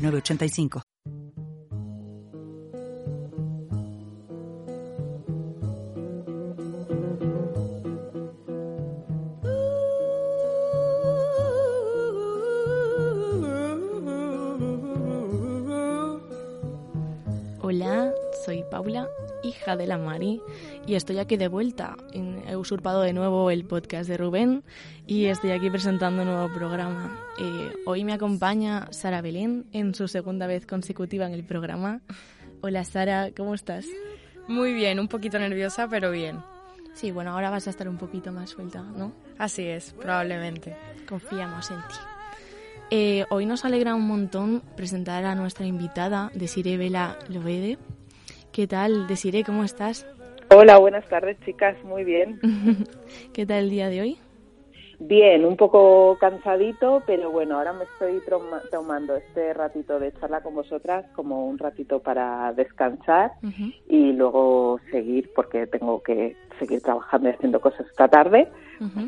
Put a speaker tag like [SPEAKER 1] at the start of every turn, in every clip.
[SPEAKER 1] 906985.
[SPEAKER 2] Hola, soy Paula, hija de la Mari, y estoy aquí de vuelta. He usurpado de nuevo el podcast de Rubén y estoy aquí presentando un nuevo programa. Eh, hoy me acompaña Sara Belén en su segunda vez consecutiva en el programa. Hola Sara, ¿cómo estás?
[SPEAKER 3] Muy bien, un poquito nerviosa, pero bien.
[SPEAKER 2] Sí, bueno, ahora vas a estar un poquito más suelta, ¿no?
[SPEAKER 3] Así es, probablemente.
[SPEAKER 2] Confiamos en ti. Eh, hoy nos alegra un montón presentar a nuestra invitada, Desiree Vela Lovede. ¿Qué tal, Desiree? ¿Cómo estás?
[SPEAKER 4] Hola, buenas tardes, chicas. Muy bien.
[SPEAKER 2] ¿Qué tal el día de hoy?
[SPEAKER 4] Bien, un poco cansadito, pero bueno, ahora me estoy toma- tomando este ratito de charla con vosotras como un ratito para descansar y luego seguir, porque tengo que seguir trabajando y haciendo cosas esta tarde.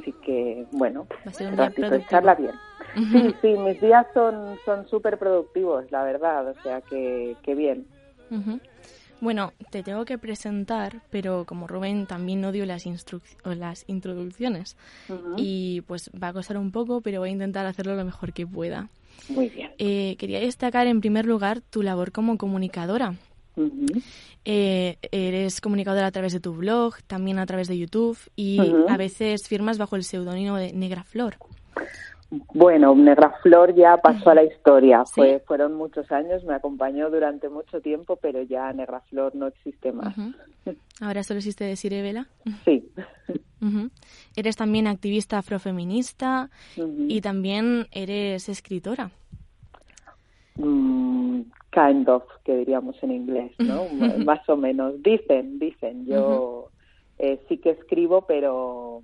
[SPEAKER 4] Así que, bueno,
[SPEAKER 2] Va a ser un
[SPEAKER 4] ratito de charla bien. Sí, sí, mis días son son súper productivos, la verdad, o sea que, que bien.
[SPEAKER 2] Bueno, te tengo que presentar, pero como Rubén también no dio las, o las introducciones y pues va a costar un poco, pero voy a intentar hacerlo lo mejor que pueda.
[SPEAKER 4] Muy bien.
[SPEAKER 2] Eh, quería destacar en primer lugar tu labor como comunicadora. Eh, eres comunicadora a través de tu blog, también a través de YouTube y a veces firmas bajo el seudónimo de Negra Flor.
[SPEAKER 4] Bueno, Negra Flor ya pasó a la historia.
[SPEAKER 2] ¿Sí?
[SPEAKER 4] Fue, fueron muchos años, me acompañó durante mucho tiempo, pero ya Negra Flor no existe más.
[SPEAKER 2] Ahora solo existe Desiree Vela.
[SPEAKER 4] Sí.
[SPEAKER 2] Eres también activista afrofeminista y también eres escritora.
[SPEAKER 4] Mm, kind of, que diríamos en inglés, ¿no? Más o menos. Dicen, dicen. Yo eh, sí que escribo, pero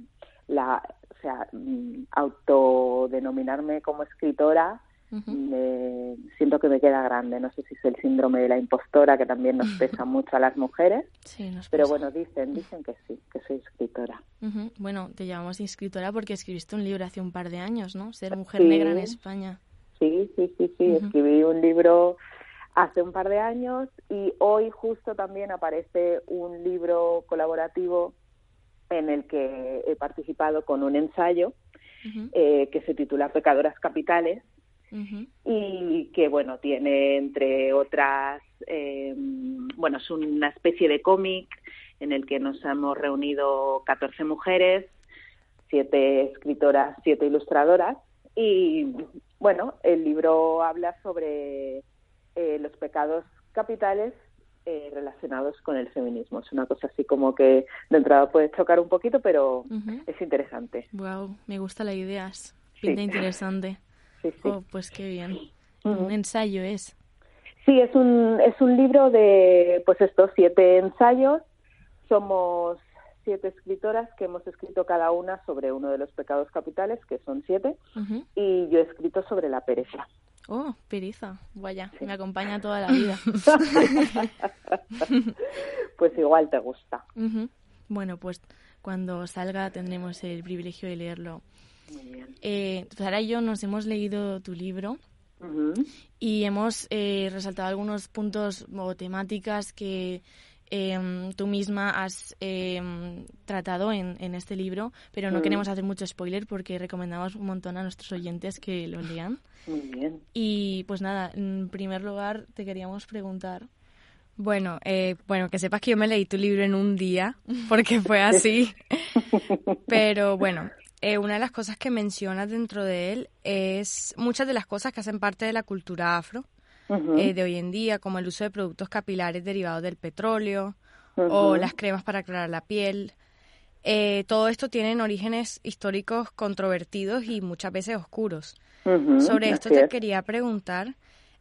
[SPEAKER 4] la, sea, mm, autodenominarme como escritora me, siento que me queda grande. No sé si es el síndrome de la impostora, que también nos pesa mucho a las mujeres.
[SPEAKER 2] Sí, nos
[SPEAKER 4] Pero bueno, dicen, dicen que sí, que soy escritora.
[SPEAKER 2] Ujú. Bueno, te llamamos escritora porque escribiste un libro hace un par de años, ¿no? Ser mujer
[SPEAKER 4] Sí.
[SPEAKER 2] negra en España.
[SPEAKER 4] Sí, sí, sí, sí. Escribí un libro hace un par de años y hoy justo también aparece un libro colaborativo en el que he participado con un ensayo eh, que se titula Pecadoras Capitales y que bueno tiene entre otras eh, bueno es una especie de cómic en el que nos hemos reunido 14 mujeres siete escritoras siete ilustradoras y bueno el libro habla sobre eh, los pecados capitales eh, relacionados con el feminismo es una cosa así como que de entrada puede chocar un poquito pero es interesante
[SPEAKER 2] Wow, me gusta la idea.
[SPEAKER 4] Sí.
[SPEAKER 2] Pinta interesante.
[SPEAKER 4] sí sí
[SPEAKER 2] Oh, pues qué bien. Un ensayo es.
[SPEAKER 4] Sí, es un, es un libro de, pues estos siete ensayos. Somos siete escritoras que hemos escrito cada una sobre uno de los pecados capitales, que son siete, y yo he escrito sobre la pereza.
[SPEAKER 2] Oh, periza. Vaya, me acompaña toda la vida.
[SPEAKER 4] Pues igual te gusta.
[SPEAKER 2] Bueno, pues cuando salga tendremos el privilegio de leerlo.
[SPEAKER 4] Muy bien.
[SPEAKER 2] Eh, Sara y yo nos hemos leído tu libro y hemos eh, resaltado algunos puntos o temáticas que em, tú misma has em, tratado en, en este libro, pero no
[SPEAKER 4] Mm.
[SPEAKER 2] queremos hacer mucho spoiler porque recomendamos un montón a nuestros oyentes que lo lean.
[SPEAKER 4] Muy bien.
[SPEAKER 2] Y pues nada, en primer lugar te queríamos preguntar.
[SPEAKER 3] Bueno, eh, bueno, que sepas que yo me leí tu libro en un día, porque fue así. Pero bueno, eh, una de las cosas que mencionas dentro de él es muchas de las cosas que hacen parte de la cultura afro Eh, de hoy en día, como el uso de productos capilares derivados del petróleo o las cremas para aclarar la piel. Eh, todo esto tienen orígenes históricos controvertidos y muchas veces oscuros. Sobre esto te
[SPEAKER 4] es.
[SPEAKER 3] quería preguntar,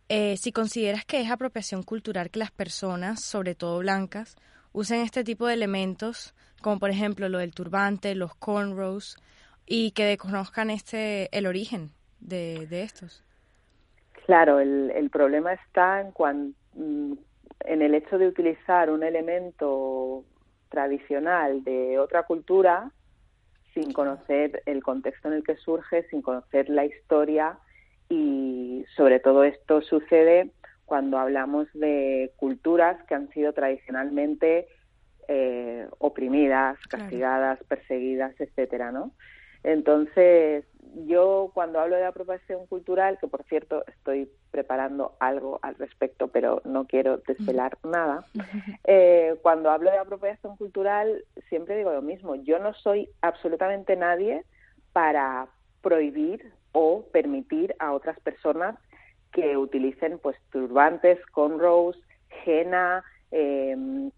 [SPEAKER 3] eh, si consideras que es apropiación cultural que las personas, sobre todo blancas, usen este tipo de elementos, como por ejemplo lo del turbante, los cornrows, y que desconozcan este, el origen de, de estos.
[SPEAKER 4] Claro, el, el problema está en, cuan, mm, en el hecho de utilizar un elemento tradicional de otra cultura sin conocer el contexto en el que surge, sin conocer la historia y sobre todo esto sucede cuando hablamos de culturas que han sido tradicionalmente eh, oprimidas, castigadas, perseguidas, etcétera, ¿no? Entonces, yo cuando hablo de apropiación cultural, que por cierto estoy preparando algo al respecto, pero no quiero desvelar nada, eh, cuando hablo de apropiación cultural siempre digo lo mismo, yo no soy absolutamente nadie para prohibir o permitir a otras personas que utilicen pues turbantes, cornrows, henna, eh,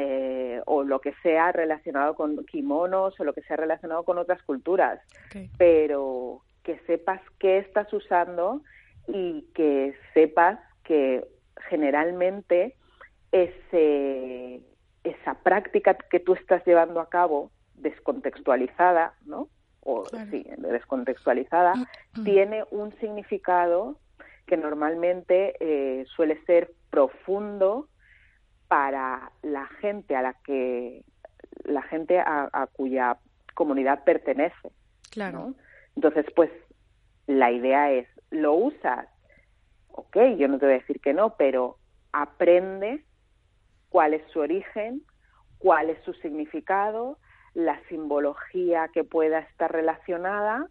[SPEAKER 4] eh, o lo que sea relacionado con kimonos o lo que sea relacionado con otras culturas, pero que sepas qué estás usando y que sepas que generalmente ese, esa práctica que tú estás llevando a cabo descontextualizada, ¿no? O sí, descontextualizada, mm, mm. tiene un significado que normalmente eh, suele ser profundo para la gente a la que la gente a, cuya comunidad pertenece. Claro. Entonces, pues la idea es, lo usas, ok, yo no te voy a decir que no, pero aprende cuál es su origen, cuál es su significado, la simbología que pueda estar relacionada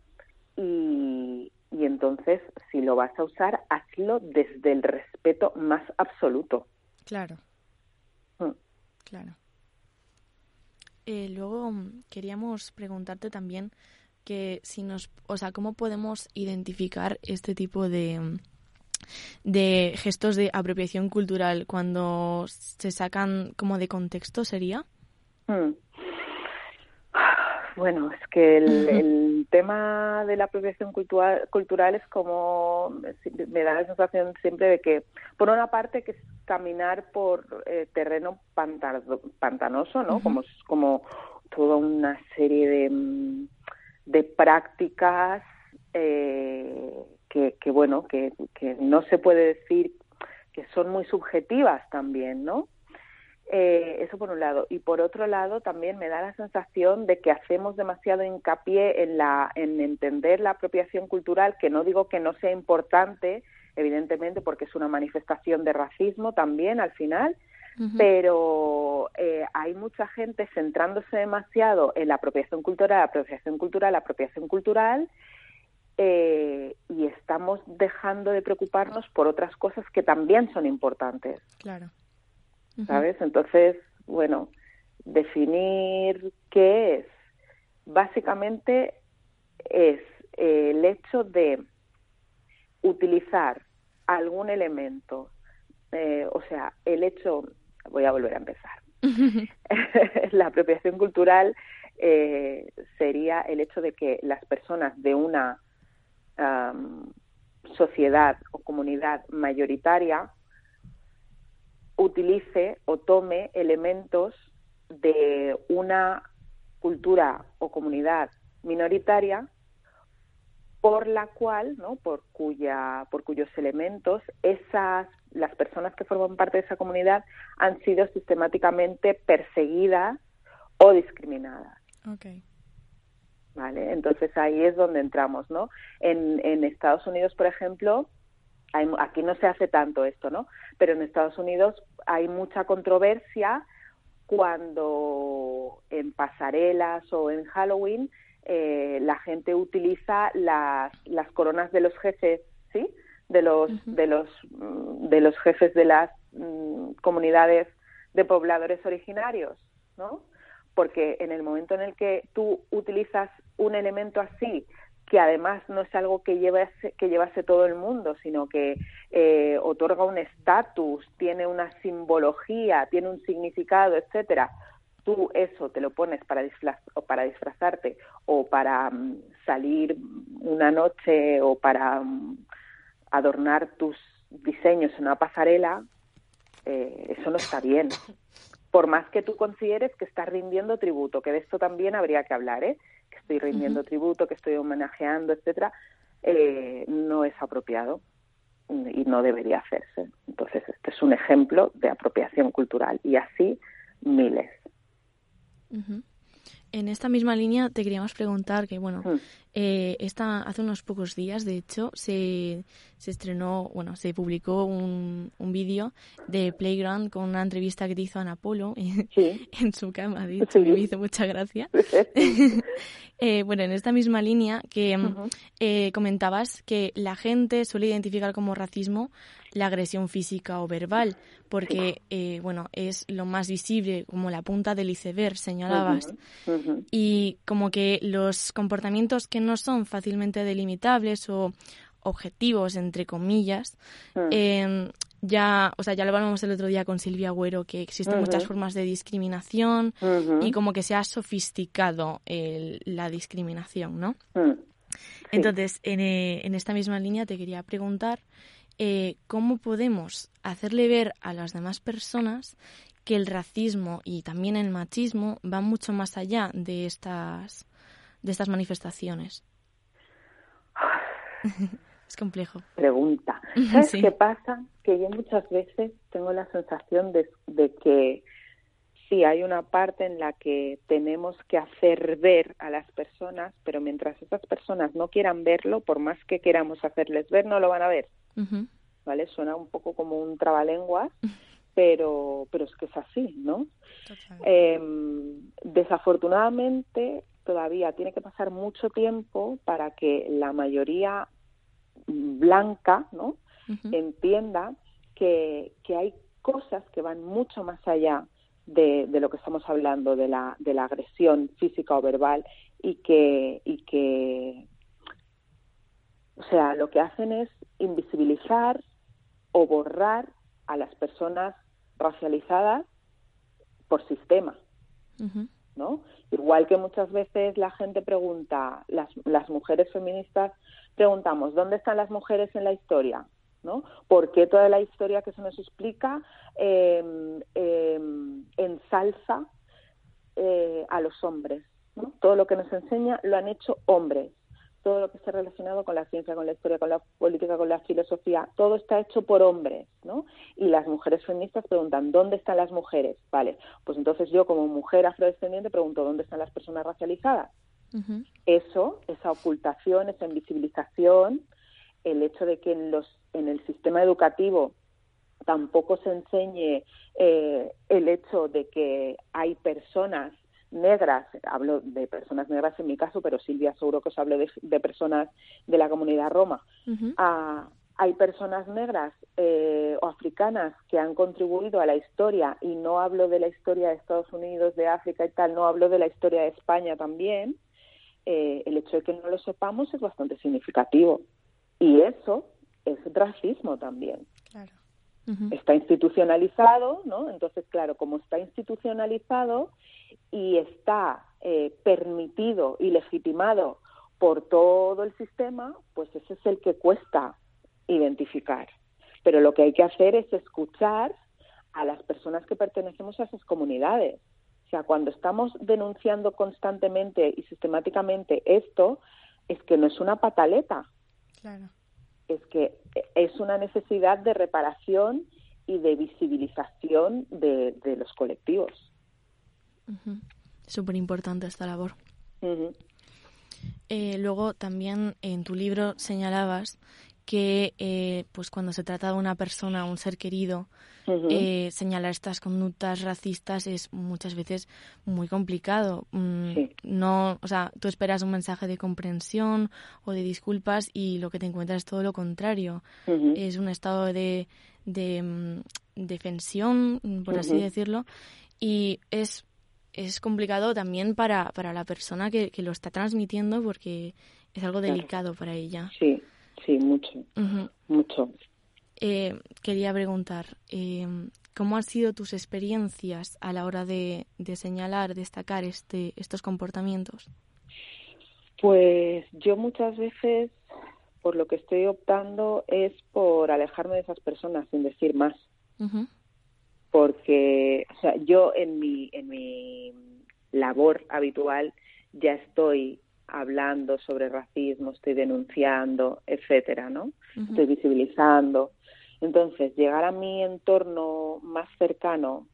[SPEAKER 4] y, y entonces si lo vas a usar, hazlo desde el respeto más absoluto.
[SPEAKER 3] Claro. Claro.
[SPEAKER 2] Eh, luego mm, queríamos preguntarte también que si nos, o sea, cómo podemos identificar este tipo de mm, de gestos de apropiación cultural cuando se sacan como de contexto sería.
[SPEAKER 4] Bueno, es que el, tema de la apropiación cultural, cultural es como, me da la sensación siempre de que, por una parte, que es caminar por eh, terreno pantanoso, ¿no? Como, como toda una serie de, mm, de prácticas eh, que, que, bueno, que, que no se puede decir que son muy subjetivas también, ¿no? Eh, eso por un lado. Y por otro lado, también me da la sensación de que hacemos demasiado hincapié en, la, en entender la apropiación cultural, que no digo que no sea importante, evidentemente, porque es una manifestación de racismo también al final, pero eh, hay mucha gente centrándose demasiado en la apropiación cultural, apropiación cultural, apropiación cultural, eh, y estamos dejando de preocuparnos por otras cosas que también son importantes.
[SPEAKER 3] Claro.
[SPEAKER 4] ¿Sabes? Entonces, bueno, definir qué es. Básicamente es eh, el hecho de utilizar algún elemento, eh, o sea, el hecho, voy a volver a empezar. la apropiación cultural eh, sería el hecho de que las personas de una sociedad o comunidad mayoritaria utilice o tome elementos de una cultura o comunidad minoritaria por la cual, ¿no? por cuya por cuyos elementos esas las personas que forman parte de esa comunidad han sido sistemáticamente perseguidas o discriminadas.
[SPEAKER 3] Okay.
[SPEAKER 4] Vale, entonces ahí es donde entramos, ¿no? En, en Estados Unidos, por ejemplo, aquí no se hace tanto esto, ¿no? Pero en Estados Unidos hay mucha controversia cuando en pasarelas o en Halloween eh, la gente utiliza las, las coronas de los jefes, ¿sí? De los, de los, mm, de los jefes de las mm, comunidades de pobladores originarios, ¿no? Porque en el momento en el que tú utilizas un elemento así que además no es algo que llevase, que llevase todo el mundo, sino que eh, otorga un estatus, tiene una simbología, tiene un significado, etcétera. Tú eso te lo pones para, o para disfrazarte o para mm, salir una noche o para mm, adornar tus diseños en una pasarela, eh, eso no está bien. Por más que tú consideres que estás rindiendo tributo, que de esto también habría que hablar, ¿eh? Estoy rindiendo tributo, que estoy homenajeando, etcétera, eh, no es apropiado y no debería hacerse. Entonces, este es un ejemplo de apropiación cultural y así miles.
[SPEAKER 2] En esta misma línea te queríamos preguntar que, bueno,
[SPEAKER 4] Hmm.
[SPEAKER 2] eh, esta, hace unos pocos días, de hecho, se, se estrenó, bueno, se publicó un, un vídeo de Playground con una entrevista que te hizo Ana Polo en,
[SPEAKER 4] Sí.
[SPEAKER 2] en su cama, de hecho,
[SPEAKER 4] Sí.
[SPEAKER 2] que me hizo mucha gracia. Eh, bueno, en esta misma línea que mm, eh, comentabas que la gente suele identificar como racismo la agresión física o verbal, porque, eh, bueno, es lo más visible, como la punta del iceberg, señalabas. Y como que los comportamientos que no son fácilmente delimitables o objetivos, entre comillas,
[SPEAKER 4] Mm.
[SPEAKER 2] eh, ya, o sea, ya lo hablamos el otro día con Silvia Agüero, que existen muchas formas de discriminación y como que se ha sofisticado el- la discriminación, ¿no?
[SPEAKER 4] Mm. Sí.
[SPEAKER 2] Entonces, en, eh, en esta misma línea te quería preguntar eh, cómo podemos hacerle ver a las demás personas que el racismo y también el machismo van mucho más allá de estas, de estas manifestaciones. es complejo.
[SPEAKER 4] pregunta. ¿Sabes
[SPEAKER 2] Sí.
[SPEAKER 4] qué pasa? Que yo muchas veces tengo la sensación de, de que sí hay una parte en la que tenemos que hacer ver a las personas, pero mientras esas personas no quieran verlo, por más que queramos hacerles ver, no lo van a ver. ¿Vale? Suena un poco como un trabalenguas, pero, pero es que es así, ¿no? Eh, desafortunadamente, todavía tiene que pasar mucho tiempo para que la mayoría blanca, ¿no? entienda que, que hay cosas que van mucho más allá de, de lo que estamos hablando, de la, de la agresión física o verbal, y que, y que, o sea, lo que hacen es invisibilizar o borrar a las personas racializadas por sistema. ¿no? Igual que muchas veces la gente pregunta, las, las mujeres feministas preguntamos, ¿dónde están las mujeres en la historia? ¿No? ¿Por qué toda la historia que se nos explica eh, eh, ensalza eh, a los hombres? ¿no? Todo lo que nos enseña lo han hecho hombres. Todo lo que está relacionado con la ciencia, con la historia, con la política, con la filosofía, todo está hecho por hombres, ¿no? Y las mujeres feministas preguntan, ¿dónde están las mujeres? Vale, pues entonces yo como mujer afrodescendiente pregunto, ¿dónde están las personas racializadas? eso, esa ocultación, esa invisibilización, el hecho de que en, los, en el sistema educativo tampoco se enseñe eh, el hecho de que hay personas negras, hablo de personas negras en mi caso, pero Silvia seguro que os hablo de, de personas de la comunidad roma, Ah, hay personas negras eh, o africanas que han contribuido a la historia y no hablo de la historia de Estados Unidos, de África y tal, no hablo de la historia de España también, eh, el hecho de que no lo sepamos es bastante significativo. Y eso es racismo también.
[SPEAKER 3] Claro.
[SPEAKER 4] Está institucionalizado, ¿no? Entonces, claro, como está institucionalizado y está eh, permitido y legitimado por todo el sistema, pues ese es el que cuesta identificar. Pero lo que hay que hacer es escuchar a las personas que pertenecemos a esas comunidades. O sea, cuando estamos denunciando constantemente y sistemáticamente esto, es que no es una pataleta,
[SPEAKER 3] Claro.
[SPEAKER 4] Es que es una necesidad de reparación y de visibilización de, de los colectivos.
[SPEAKER 2] Súper importante esta labor.
[SPEAKER 4] Ujú.
[SPEAKER 2] Eh, luego también en tu libro señalabas que eh, pues cuando se trata de una persona, un ser querido, Eh, señalar estas conductas racistas es muchas veces muy complicado. Mm,
[SPEAKER 4] Sí.
[SPEAKER 2] No, o sea, tú esperas un mensaje de comprensión o de disculpas y lo que te encuentras es todo lo contrario. Es un estado de, de, mm, defensión, por así decirlo, y es, es complicado también para, para la persona que, que lo está transmitiendo porque es algo
[SPEAKER 4] Claro.
[SPEAKER 2] delicado para ella.
[SPEAKER 4] Sí, sí, mucho, mucho.
[SPEAKER 2] Eh, quería preguntar, eh, ¿cómo han sido tus experiencias a la hora de, de señalar, destacar este, estos comportamientos?
[SPEAKER 4] Pues yo muchas veces, por lo que estoy optando es por alejarme de esas personas sin decir más. Porque, o sea, yo en mi, en mi labor habitual ya estoy hablando sobre racismo, estoy denunciando, etcétera, ¿no? Estoy visibilizando. Entonces, llegar a mi entorno más cercano,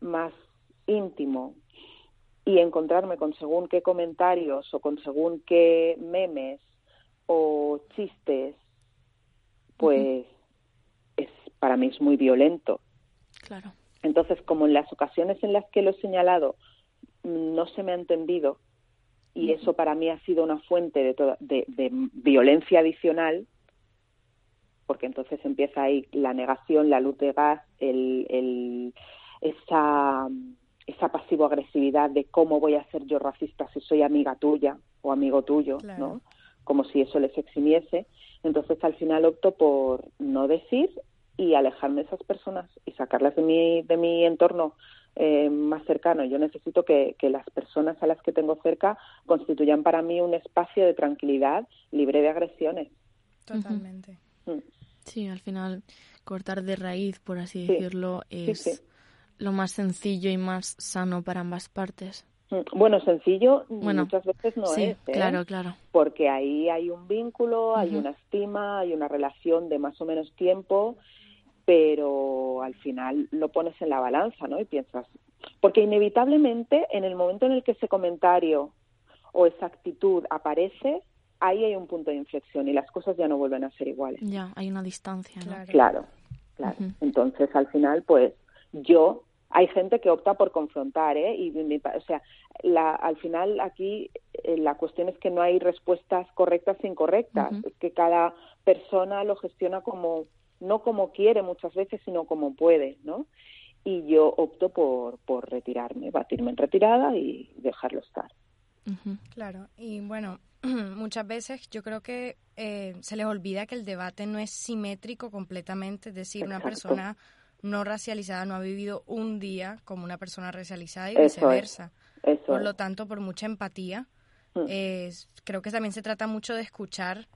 [SPEAKER 4] más íntimo y encontrarme con según qué comentarios o con según qué memes o chistes, pues es para mí es muy violento.
[SPEAKER 2] Claro.
[SPEAKER 4] Entonces, como en las ocasiones en las que lo he señalado no se me ha entendido y eso para mí ha sido una fuente de, de, violencia adicional, porque entonces empieza ahí la negación, la luz de gas, el, el, esa, esa pasivo-agresividad de cómo voy a ser yo racista si soy amiga tuya o amigo tuyo, ¿no? Como si eso les eximiese. Entonces al final opto por no decir y alejarme de esas personas y sacarlas de mi, de mi entorno eh, más cercano. Yo necesito que, que, las personas a las que tengo cerca constituyan para mí un espacio de tranquilidad libre de agresiones.
[SPEAKER 3] Totalmente.
[SPEAKER 2] Mm. Sí, al final cortar de raíz, por así decirlo, es lo más sencillo y más sano para ambas partes.
[SPEAKER 4] Mm, bueno, sencillo muchas veces no es. ¿eh?
[SPEAKER 2] Claro, claro.
[SPEAKER 4] Porque ahí hay un vínculo, hay una estima, hay una relación de más o menos tiempo pero al final lo pones en la balanza, ¿no? Y piensas, porque inevitablemente en el momento en el que ese comentario o esa actitud aparece, ahí hay un punto de inflexión y las cosas ya no vuelven a ser iguales.
[SPEAKER 2] Ya, hay una distancia, ¿no?
[SPEAKER 4] Claro, claro. Entonces, al final, pues yo, hay gente que opta por confrontar, ¿eh? Y, o sea, la, al final aquí eh, la cuestión es que no hay respuestas correctas e incorrectas, es que cada persona lo gestiona como no como quiere muchas veces, sino como puede, ¿no? Y yo opto por, por retirarme, batirme en retirada y dejarlo estar.
[SPEAKER 3] Claro, y bueno, muchas veces yo creo que eh, se les olvida que el debate no es simétrico completamente, es decir, una persona no racializada no ha vivido un día como una persona racializada y viceversa. por lo tanto, por mucha empatía, mm. creo que también se trata mucho de escuchar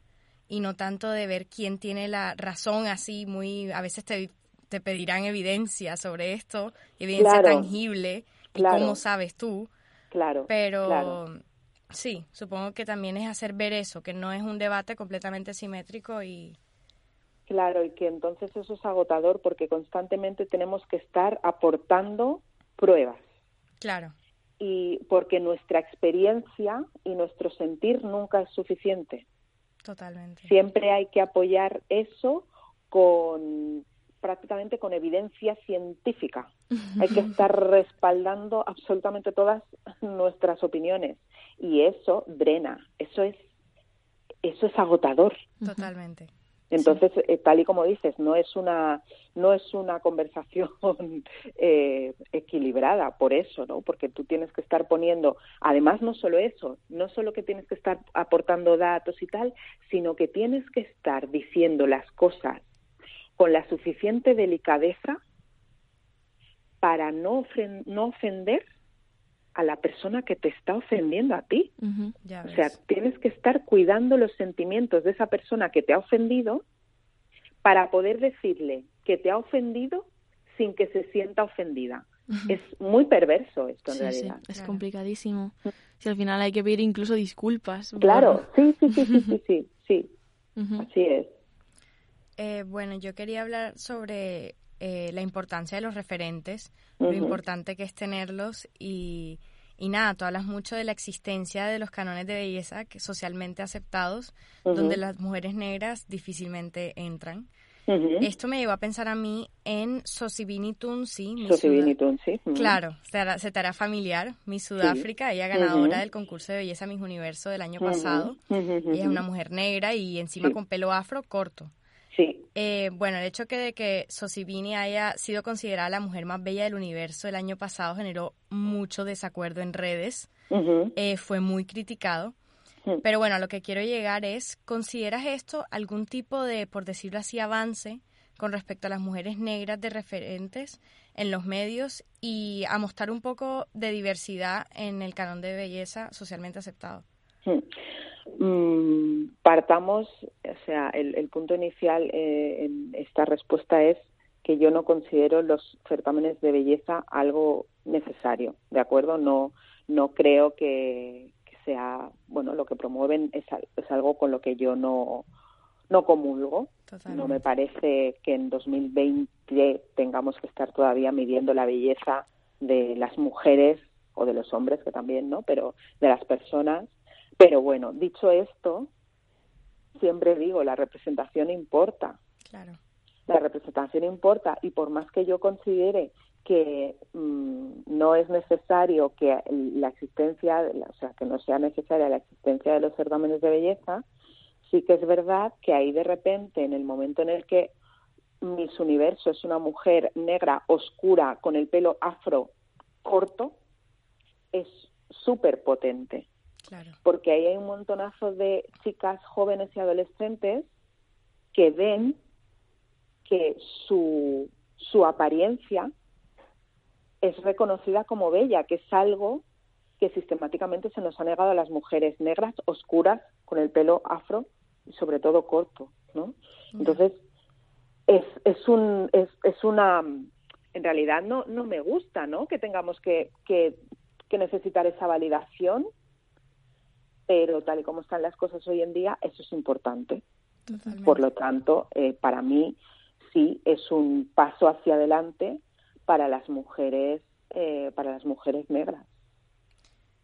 [SPEAKER 3] y no tanto de ver quién tiene la razón así muy a veces te, te pedirán evidencia sobre esto evidencia tangible y cómo sabes tú.
[SPEAKER 4] Claro
[SPEAKER 3] pero sí supongo que también es hacer ver eso que no es un debate completamente simétrico y
[SPEAKER 4] claro y que entonces eso es agotador porque constantemente tenemos que estar aportando pruebas.
[SPEAKER 3] Claro.
[SPEAKER 4] Y porque nuestra experiencia y nuestro sentir nunca es suficiente.
[SPEAKER 3] Totalmente.
[SPEAKER 4] Siempre hay que apoyar eso con prácticamente con evidencia científica. Hay que estar respaldando absolutamente todas nuestras opiniones y eso drena, eso es eso es agotador.
[SPEAKER 3] Totalmente.
[SPEAKER 4] Entonces, eh, tal y como dices, no es una no es una conversación eh, equilibrada por eso, ¿no? Porque tú tienes que estar poniendo, además no solo eso, no solo que tienes que estar aportando datos y tal, sino que tienes que estar diciendo las cosas con la suficiente delicadeza para no, no ofender a la persona que te está ofendiendo a ti. o sea, tienes que estar cuidando los sentimientos de esa persona que te ha ofendido para poder decirle que te ha ofendido sin que se sienta ofendida. Es muy perverso esto en realidad.
[SPEAKER 2] es complicadísimo. Si al final hay que pedir incluso disculpas.
[SPEAKER 4] Claro, sí, sí, sí, sí, sí, sí, así es.
[SPEAKER 3] Eh, bueno, yo quería hablar sobre eh, la importancia de los referentes, lo importante que es tenerlos y, y nada, tú hablas mucho de la existencia de los canones de belleza que socialmente aceptados, donde las mujeres negras difícilmente entran. Esto me llevó a pensar a mí en Sosibini Tunsi.
[SPEAKER 4] Sosibini Tunsi.
[SPEAKER 3] Claro, se, te hará familiar. Mi Sudáfrica, ella ganadora del concurso de belleza Miss Universo del año pasado. Ella es una mujer negra y encima con pelo afro corto. Eh, bueno, el hecho que de que Sosibini haya sido considerada la mujer más bella del universo el año pasado generó mucho desacuerdo en redes. Eh, fue muy criticado. Pero bueno, a lo que quiero llegar es, ¿consideras esto algún tipo de, por decirlo así, avance con respecto a las mujeres negras de referentes en los medios y a mostrar un poco de diversidad en el canon de belleza socialmente aceptado?
[SPEAKER 4] Partamos, o sea, el, punto inicial eh, en esta respuesta es que yo no considero los certámenes de belleza algo necesario, ¿de acuerdo? No, no creo que, sea, bueno, lo que promueven es, es, algo con lo que yo no, no comulgo. No me parece que en 2020 tengamos que estar todavía midiendo la belleza de las mujeres o de los hombres, que también, ¿no? Pero de las personas. Pero bueno, dicho esto, siempre digo, la representación importa.
[SPEAKER 3] Claro.
[SPEAKER 4] La representación importa y por más que yo considere que mm, no es necesario que la existencia, o sea, que no sea necesaria la existencia de los certámenes de belleza, sí que es verdad que ahí de repente, en el momento en el que Miss Universo es una mujer negra, oscura, con el pelo afro corto, es súper potente.
[SPEAKER 3] Claro.
[SPEAKER 4] Porque ahí hay un montonazo de chicas jóvenes y adolescentes que ven que su, su apariencia es reconocida como bella, que es algo que sistemáticamente se nos ha negado a las mujeres negras, oscuras, con el pelo afro y sobre todo corto, ¿no? Entonces, es, es, un, es, es una... En realidad no, no me gusta, ¿no? Que tengamos que, que, que necesitar esa validación, pero tal y como están las cosas hoy en día, eso es importante. Por lo tanto, eh, para mí sí es un paso hacia adelante para las mujeres, eh, para las mujeres negras.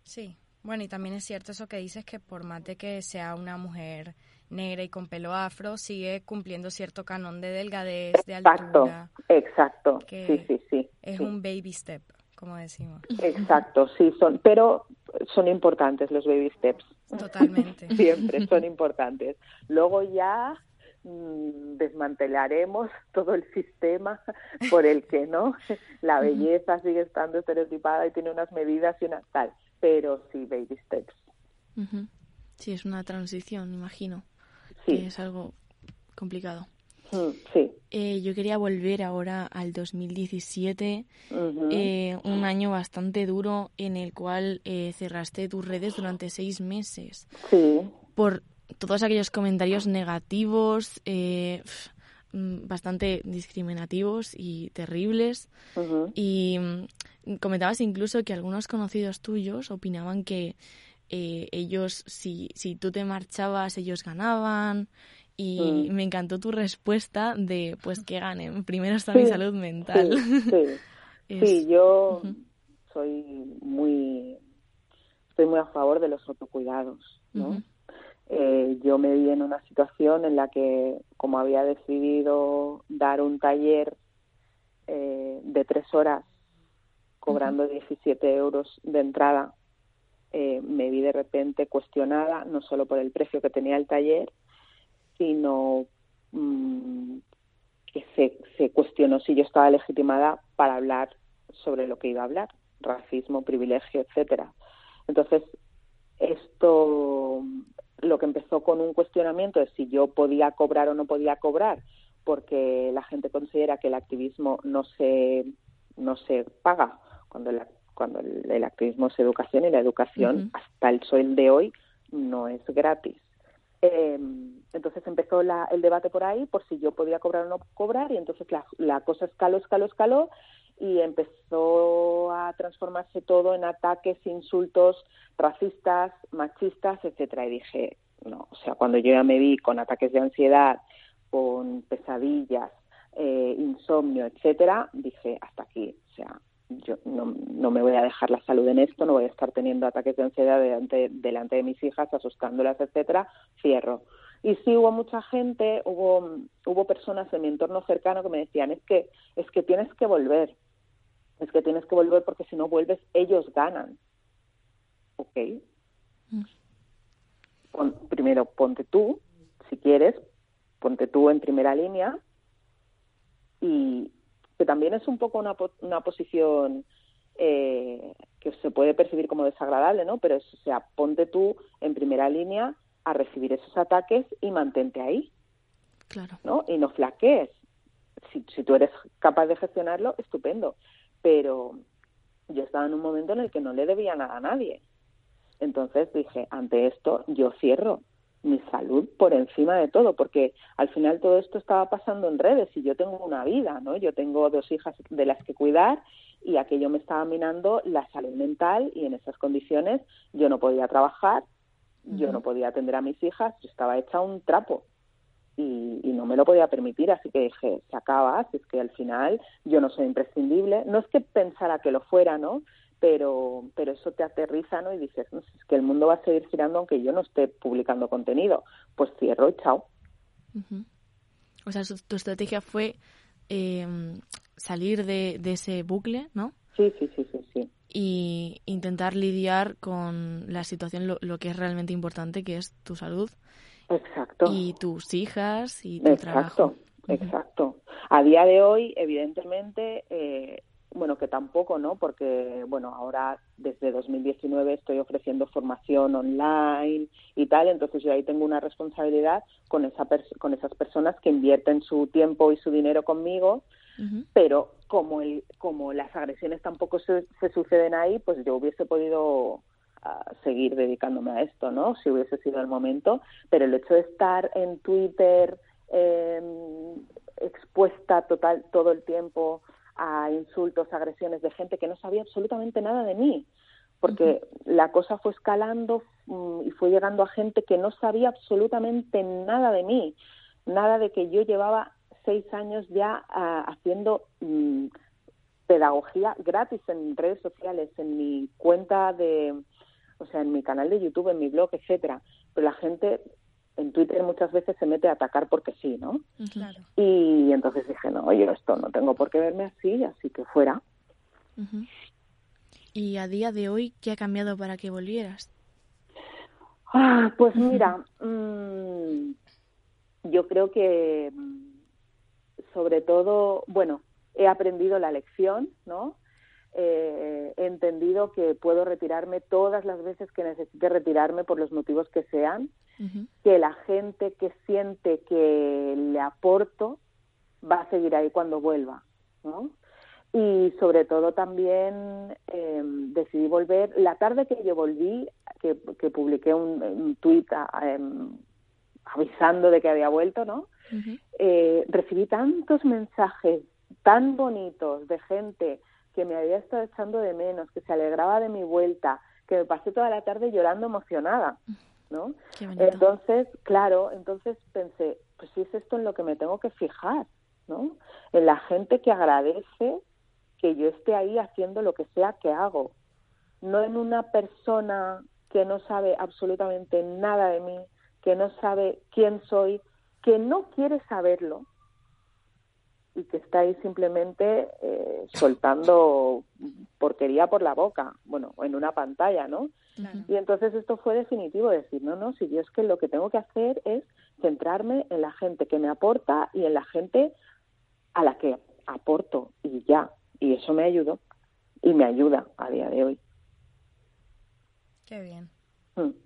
[SPEAKER 3] Sí, bueno, y también es cierto eso que dices que por más de que sea una mujer negra y con pelo afro, sigue cumpliendo cierto canon de delgadez, de altura.
[SPEAKER 4] Exacto, sí, sí, sí.
[SPEAKER 3] Es un baby step, como decimos.
[SPEAKER 4] Exacto, sí, son, pero son importantes los baby steps.
[SPEAKER 3] Totalmente.
[SPEAKER 4] Siempre son importantes. Luego ya Mm, desmantelaremos todo el sistema por el que no la belleza sigue estando estereotipada y tiene unas medidas y una tal pero sí baby steps
[SPEAKER 2] sí es una transición imagino sí. es algo complicado
[SPEAKER 4] sí
[SPEAKER 2] eh, yo quería volver ahora al 2017 eh, un año bastante duro en el cual eh, cerraste tus redes durante seis meses
[SPEAKER 4] sí
[SPEAKER 2] por todos aquellos comentarios negativos, mm, bastante discriminativos y terribles. Y mm, comentabas incluso que algunos conocidos tuyos opinaban que ellos, si, si tú te marchabas, ellos ganaban. Y mm. me encantó tu respuesta de, pues, que ganen. Primero está mi salud mental.
[SPEAKER 4] Sí, yo soy muy, estoy muy a favor de los autocuidados, ¿no? eh, yo me vi en una situación en la que, como había decidido dar un taller eh, de tres horas, cobrando 17 euros de entrada, eh, me vi de repente cuestionada, no solo por el precio que tenía el taller, sino mm, que se, se cuestionó si yo estaba legitimada para hablar sobre lo que iba a hablar, racismo, privilegio, etcétera. Entonces, esto lo que empezó con un cuestionamiento de si yo podía cobrar o no podía cobrar, porque la gente considera que el activismo no se, no se paga cuando el, cuando el, activismo es educación y la educación hasta el sol de hoy no es gratis. Eh, entonces empezó la, el debate por ahí por si yo podía cobrar o no cobrar y entonces la, la cosa escaló, escaló, escaló y empezó a transformarse todo en ataques, insultos racistas, machistas, etcétera. Y dije, no, o sea, cuando yo ya me vi con ataques de ansiedad, con pesadillas, eh, insomnio, etcétera, dije, hasta aquí, o sea, yo no, no, me voy a dejar la salud en esto, no voy a estar teniendo ataques de ansiedad delante, delante de mis hijas, asustándolas, etcétera, cierro. Y sí hubo mucha gente, hubo, hubo personas en mi entorno cercano que me decían, es que, es que tienes que volver, es que tienes que volver porque si no vuelves, ellos ganan. ¿Ok? Mm. primero, ponte tú, si quieres, ponte tú en primera línea y que también es un poco una, una posición eh, que se puede percibir como desagradable, ¿no? Pero, o sea, ponte tú en primera línea a recibir esos ataques y mantente ahí.
[SPEAKER 2] Claro.
[SPEAKER 4] ¿no? Y no flaquees. Si, si tú eres capaz de gestionarlo, estupendo pero yo estaba en un momento en el que no le debía nada a nadie. Entonces dije, ante esto yo cierro mi salud por encima de todo, porque al final todo esto estaba pasando en redes y yo tengo una vida, ¿no? Yo tengo dos hijas de las que cuidar y aquello me estaba minando la salud mental y en esas condiciones yo no podía trabajar, yo no podía atender a mis hijas, yo estaba hecha un trapo y, y, no me lo podía permitir, así que dije, se acaba, si es que al final yo no soy imprescindible, no es que pensara que lo fuera, ¿no? pero, pero eso te aterriza, ¿no? Y dices, no, es que el mundo va a seguir girando aunque yo no esté publicando contenido. Pues cierro y chao.
[SPEAKER 2] O sea, tu estrategia fue eh, salir de, de, ese bucle, ¿no?
[SPEAKER 4] Sí, sí, sí, sí, sí.
[SPEAKER 2] Y intentar lidiar con la situación, lo, lo que es realmente importante, que es tu salud.
[SPEAKER 4] Exacto.
[SPEAKER 2] Y tus hijas y tu
[SPEAKER 4] exacto,
[SPEAKER 2] trabajo.
[SPEAKER 4] Exacto. A día de hoy, evidentemente, eh, bueno, que tampoco, ¿no? Porque, bueno, ahora desde 2019 estoy ofreciendo formación online y tal, entonces yo ahí tengo una responsabilidad con, esa con esas personas que invierten su tiempo y su dinero conmigo, uh -huh. pero como, el, como las agresiones tampoco se, se suceden ahí, pues yo hubiese podido uh, seguir dedicándome a esto, ¿no? Si hubiese sido el momento, pero el hecho de estar en Twitter eh, expuesta total todo el tiempo a insultos, agresiones de gente que no sabía absolutamente nada de mí, porque uh -huh. la cosa fue escalando um, y fue llegando a gente que no sabía absolutamente nada de mí, nada de que yo llevaba seis años ya uh, haciendo um, pedagogía gratis en redes sociales, en mi cuenta de, o sea, en mi canal de YouTube, en mi blog, etcétera, pero la gente en Twitter muchas veces se mete a atacar porque sí, ¿no?
[SPEAKER 3] Claro.
[SPEAKER 4] Y entonces dije, no, yo esto no tengo por qué verme así, así que fuera.
[SPEAKER 2] Uh -huh. ¿Y a día de hoy qué ha cambiado para que volvieras?
[SPEAKER 4] Ah, pues mira, mmm, yo creo que sobre todo, bueno, he aprendido la lección, ¿no? Eh, he entendido que puedo retirarme todas las veces que necesite retirarme por los motivos que sean, uh -huh. que la gente que siente que le aporto va a seguir ahí cuando vuelva, ¿no? Y sobre todo también eh, decidí volver, la tarde que yo volví, que, que publiqué un, un tuit eh, avisando de que había vuelto, ¿no? Uh -huh. eh, recibí tantos mensajes tan bonitos de gente que me había estado echando de menos, que se alegraba de mi vuelta, que me pasé toda la tarde llorando emocionada, ¿no? Entonces, claro, entonces pensé, pues si es esto en lo que me tengo que fijar, ¿no? En la gente que agradece que yo esté ahí haciendo lo que sea que hago, no en una persona que no sabe absolutamente nada de mí, que no sabe quién soy, que no quiere saberlo, y que está ahí simplemente eh, soltando porquería por la boca, bueno, en una pantalla, ¿no? Claro. Y entonces esto fue definitivo, decir, no, no, si yo es que lo que tengo que hacer es centrarme en la gente que me aporta y en la gente a la que aporto y ya. Y eso me ayudó y me ayuda a día de hoy.
[SPEAKER 3] Qué bien. Mm.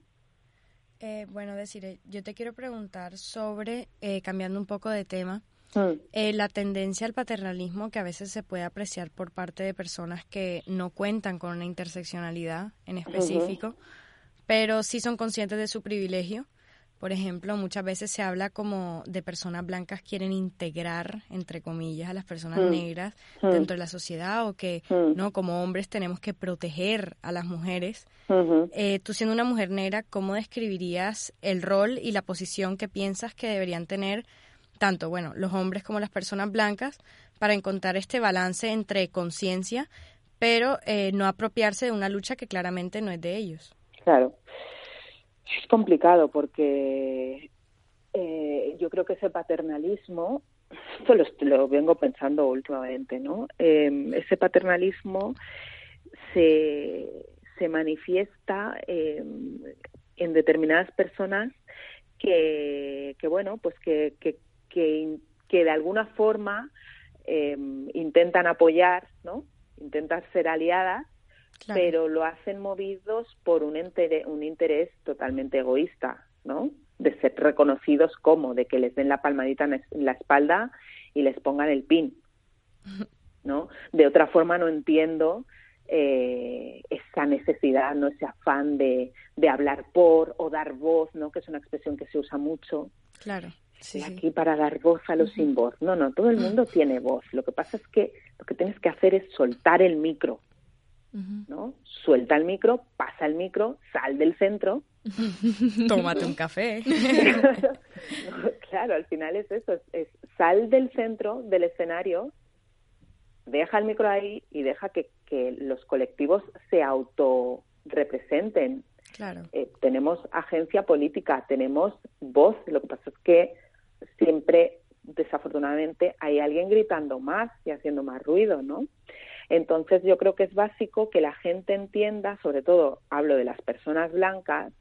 [SPEAKER 3] Eh, bueno, decir, yo te quiero preguntar sobre, eh, cambiando un poco de tema, Mm. Eh, la tendencia al paternalismo que a veces se puede apreciar por parte de personas que no cuentan con una interseccionalidad en específico, uh -huh. pero sí son conscientes de su privilegio. Por ejemplo, muchas veces se habla como de personas blancas quieren integrar, entre comillas, a las personas mm. negras mm. dentro de la sociedad o que, no, como hombres tenemos que proteger a las mujeres. Eh, tú siendo una mujer negra, ¿cómo describirías el rol y la posición que piensas que deberían tener tanto, bueno, los hombres como las personas blancas, para encontrar este balance entre conciencia, pero eh, no apropiarse de una lucha que claramente no es de ellos.
[SPEAKER 4] Claro. Es complicado porque eh, yo creo que ese paternalismo, esto lo, lo vengo pensando últimamente, ¿no? Eh, ese paternalismo se, se manifiesta en determinadas personas que, que bueno, pues que, que que, que de alguna forma eh, intentan apoyar, ¿no? Intentan ser aliadas, claro. pero lo hacen movidos por un interés, un interés totalmente egoísta, ¿no? De ser reconocidos como, de que les den la palmadita en la espalda y les pongan el pin, ¿no? De otra forma no entiendo eh, esa necesidad, no ese afán de, de, hablar por o dar voz, ¿no? que es una expresión que se usa mucho.
[SPEAKER 3] Claro.
[SPEAKER 4] Sí, aquí para dar voz a los sin voz. No, no, todo el mundo tiene voz. Lo que pasa es que lo que tienes que hacer es soltar el micro. ¿No? Suelta el micro, pasa el micro, sal del centro.
[SPEAKER 3] Tómate un café.
[SPEAKER 4] claro, al final es eso, es, sal del centro del escenario, deja el micro ahí y deja que, que los colectivos se autorrepresenten.
[SPEAKER 3] Claro.
[SPEAKER 4] Eh, tenemos agencia política, tenemos voz, lo que pasa es que siempre, desafortunadamente, hay alguien gritando más y haciendo más ruido, ¿no? Entonces yo creo que es básico que la gente entienda, sobre todo hablo de las personas blancas,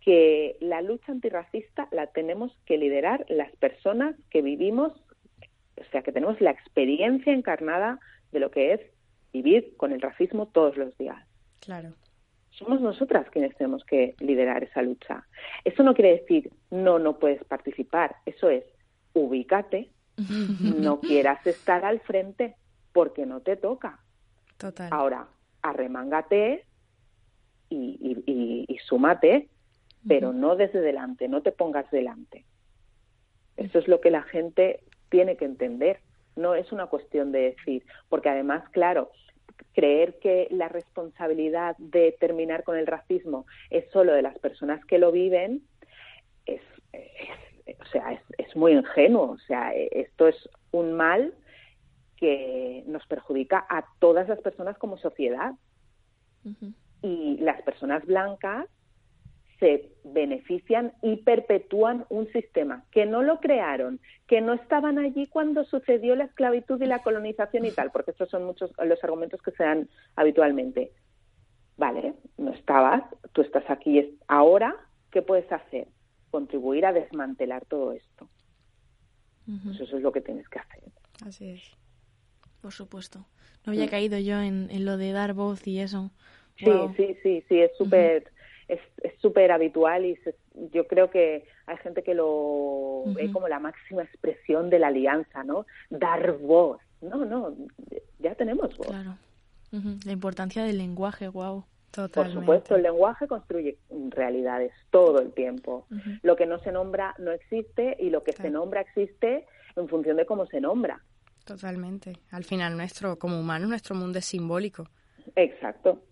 [SPEAKER 4] que la lucha antirracista la tenemos que liderar las personas que vivimos, o sea, que tenemos la experiencia encarnada de lo que es vivir con el racismo todos los días.
[SPEAKER 3] Claro.
[SPEAKER 4] Somos nosotras quienes tenemos que liderar esa lucha. Eso no quiere decir no, no puedes participar. Eso es ubícate, no quieras estar al frente, porque no te toca.
[SPEAKER 3] Total.
[SPEAKER 4] Ahora, arremángate y, y, súmate, pero no desde delante, no te pongas delante. Eso es lo que la gente tiene que entender. No es una cuestión de decir, porque además, claro, creer que la responsabilidad de terminar con el racismo es solo de las personas que lo viven es, es o sea, es, es muy ingenuo. O sea, esto es un mal que nos perjudica a todas las personas como sociedad. Y las personas blancas se benefician y perpetúan un sistema que no lo crearon, que no estaban allí cuando sucedió la esclavitud y la colonización y tal, porque estos son muchos los argumentos que se dan habitualmente. Vale, no estabas, tú estás aquí ahora, ¿qué puedes hacer? Contribuir a desmantelar todo esto. Pues eso es lo que tienes que hacer.
[SPEAKER 3] Así es
[SPEAKER 2] por supuesto. No había caído yo en, lo de dar voz y eso.
[SPEAKER 4] Sí, sí, sí, sí, es súper es súper habitual y yo creo que hay gente que lo ve como la máxima expresión de la alianza, ¿no? Dar voz. No, no, ya tenemos voz.
[SPEAKER 2] Claro. La importancia del lenguaje, wow.
[SPEAKER 4] Por supuesto, el lenguaje construye realidades todo el tiempo. Lo que no se nombra no existe y lo que se nombra existe en función de cómo se nombra.
[SPEAKER 3] Totalmente. Al final, nuestro, como humanos, nuestro mundo es simbólico.
[SPEAKER 4] Exacto.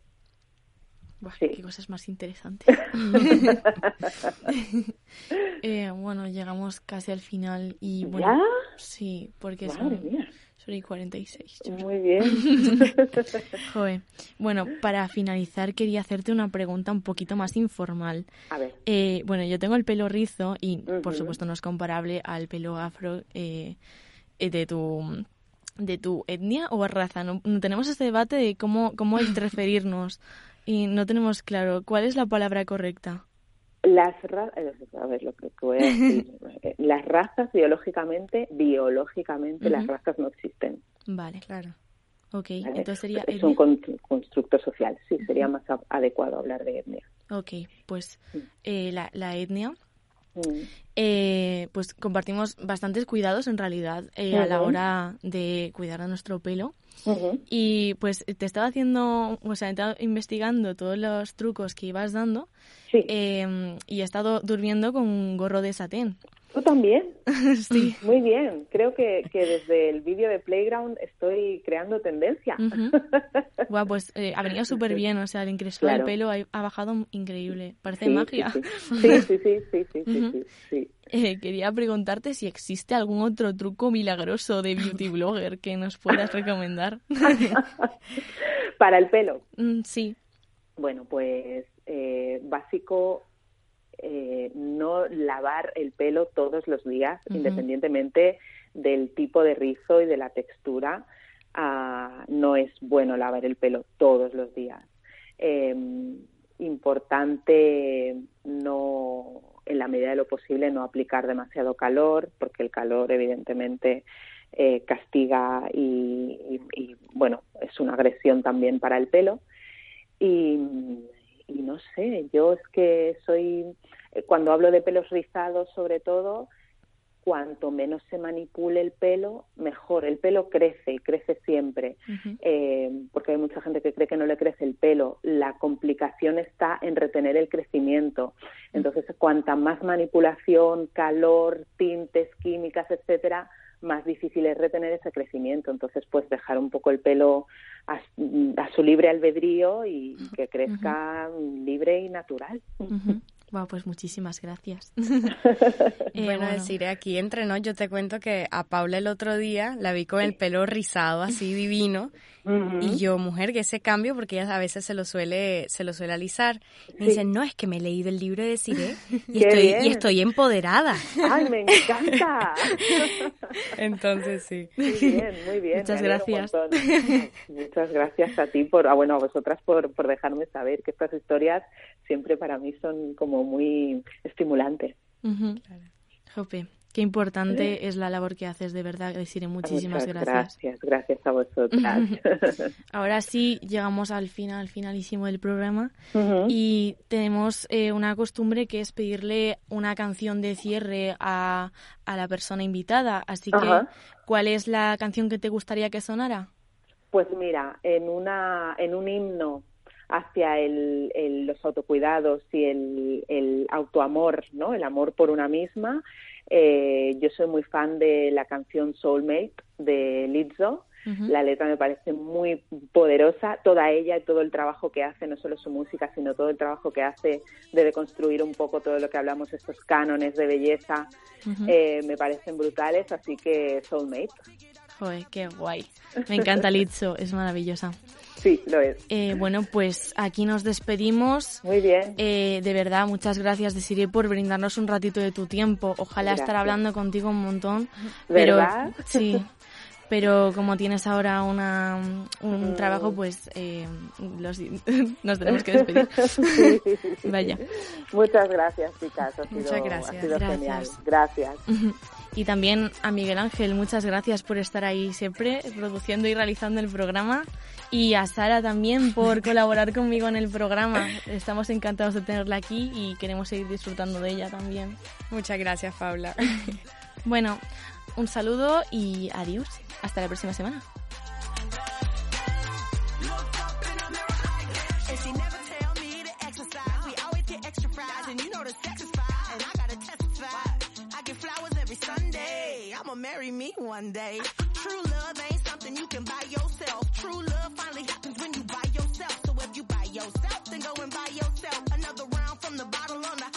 [SPEAKER 2] Qué cosas más interesantes. Eh, bueno, llegamos casi al final y bueno.
[SPEAKER 4] ¿Ya?
[SPEAKER 2] Sí, porque son, son y 46.
[SPEAKER 4] Muy bien.
[SPEAKER 2] Joder. Bueno, para finalizar quería hacerte una pregunta un poquito más informal.
[SPEAKER 4] A ver.
[SPEAKER 2] Eh, bueno, yo tengo el pelo rizo y por supuesto no es comparable al pelo afro. Eh, de tu de tu etnia o raza. No, tenemos este debate de cómo, cómo referirnos y no tenemos claro cuál es la palabra correcta.
[SPEAKER 4] Las eh, a ver lo que voy a decir. Eh, las razas biológicamente, biológicamente las razas no existen.
[SPEAKER 2] Vale, claro. Ok, entonces sería
[SPEAKER 4] es un constructo social. Sí, sería más adecuado hablar de etnia.
[SPEAKER 2] Ok, pues la, la etnia eh, pues compartimos bastantes cuidados en realidad eh, a la hora de cuidar de nuestro pelo. Y pues te estaba haciendo, o sea, he estado investigando todos los trucos que ibas dando em, y he estado durmiendo con un gorro de satén.
[SPEAKER 4] ¿Tú también?
[SPEAKER 2] sí.
[SPEAKER 4] Muy bien. Creo que, que desde el vídeo de Playground estoy creando tendencia.
[SPEAKER 2] Guau, pues eh, ha venido súper bien. O sea, el ingreso del pelo ha, bajado increíble. Parece magia.
[SPEAKER 4] Sí, sí, sí, sí, sí, sí,
[SPEAKER 2] eh, quería preguntarte si existe algún otro truco milagroso de beauty blogger que nos puedas recomendar.
[SPEAKER 4] Para el pelo.
[SPEAKER 2] Mm, sí.
[SPEAKER 4] Bueno, pues eh, básico eh, no lavar el pelo todos los días, independientemente del tipo de rizo y de la textura. Ah, no es bueno lavar el pelo todos los días. Em, importante no, en la medida de lo posible, no aplicar demasiado calor, porque el calor, evidentemente, eh, castiga y, y, bueno, es una agresión también para el pelo. Y, y no sé, yo es que soy, eh, cuando hablo de pelos rizados sobre todo, cuanto menos se manipule el pelo, mejor. El pelo crece y crece siempre, eh, porque hay mucha gente que cree que no le crece el pelo. La complicación está en retener el crecimiento. Entonces, cuanta más manipulación, calor, tintes, químicas, etcétera, más difícil es retener ese crecimiento. Entonces, pues dejar un poco el pelo a, su libre albedrío y que crezca libre y natural.
[SPEAKER 2] Bueno, pues muchísimas gracias.
[SPEAKER 3] Eh, bueno, decir aquí entre nos, yo te cuento que a Paula el otro día la vi con el pelo rizado, así divino, y yo, mujer, que ese cambio, porque ella a veces se lo suele, se lo suele alisar. Y dicen, no, es que me he leído el libro de Siré y, estoy, y estoy empoderada.
[SPEAKER 4] ¡Ay, me encanta!
[SPEAKER 3] Entonces, sí.
[SPEAKER 4] Muy bien, muy bien.
[SPEAKER 2] Muchas gracias.
[SPEAKER 4] Muchas gracias a ti, por, ah, bueno, a vosotras por, por dejarme saber que estas historias siempre para mí son como muy estimulantes.
[SPEAKER 2] Jope. Qué importante es la labor que haces, de verdad, Desire. Muchísimas
[SPEAKER 4] Muchas gracias. Gracias, a vosotras.
[SPEAKER 2] Ahora sí, llegamos al final, finalísimo del programa y tenemos eh, una costumbre que es pedirle una canción de cierre a, a la persona invitada. Así que, ¿cuál es la canción que te gustaría que sonara?
[SPEAKER 4] Pues mira, en, una, en un himno hacia el, los autocuidados y el, el autoamor, ¿no? El amor por una misma, eh, yo soy muy fan de la canción Soulmate de Lizzo. La letra me parece muy poderosa, toda ella y todo el trabajo que hace, no solo su música, sino todo el trabajo que hace de deconstruir un poco todo lo que hablamos, estos cánones de belleza, eh, me parecen brutales, así que Soulmate.
[SPEAKER 2] Joder, qué guay. Me encanta Lizzo, es maravillosa.
[SPEAKER 4] Sí, lo es.
[SPEAKER 2] Eh, bueno, pues aquí nos despedimos.
[SPEAKER 4] Muy bien.
[SPEAKER 2] Eh, de verdad, muchas gracias, Desiree, por brindarnos un ratito de tu tiempo. Ojalá estar hablando contigo un montón.
[SPEAKER 4] ¿Verdad?
[SPEAKER 2] Pero, sí. Pero como tienes ahora una, un mm. trabajo, pues eh, nos tenemos que despedir. Vaya.
[SPEAKER 4] Muchas gracias, chicas. Ha
[SPEAKER 3] Muchas gracias.
[SPEAKER 4] Ha sido genial. Gracias.
[SPEAKER 2] Y también a Miguel Ángel, muchas gracias por estar ahí siempre produciendo y realizando el programa. Y a Sara también por colaborar conmigo en el programa. Estamos encantados de tenerla aquí y queremos seguir disfrutando de ella también.
[SPEAKER 3] Muchas gracias, Paula.
[SPEAKER 2] bueno, un saludo y adiós. Hasta la próxima semana. Marry me one day. True love ain't something you can buy yourself. True love finally happens when you buy yourself. So if you buy yourself, then go and buy yourself another round from the bottle on the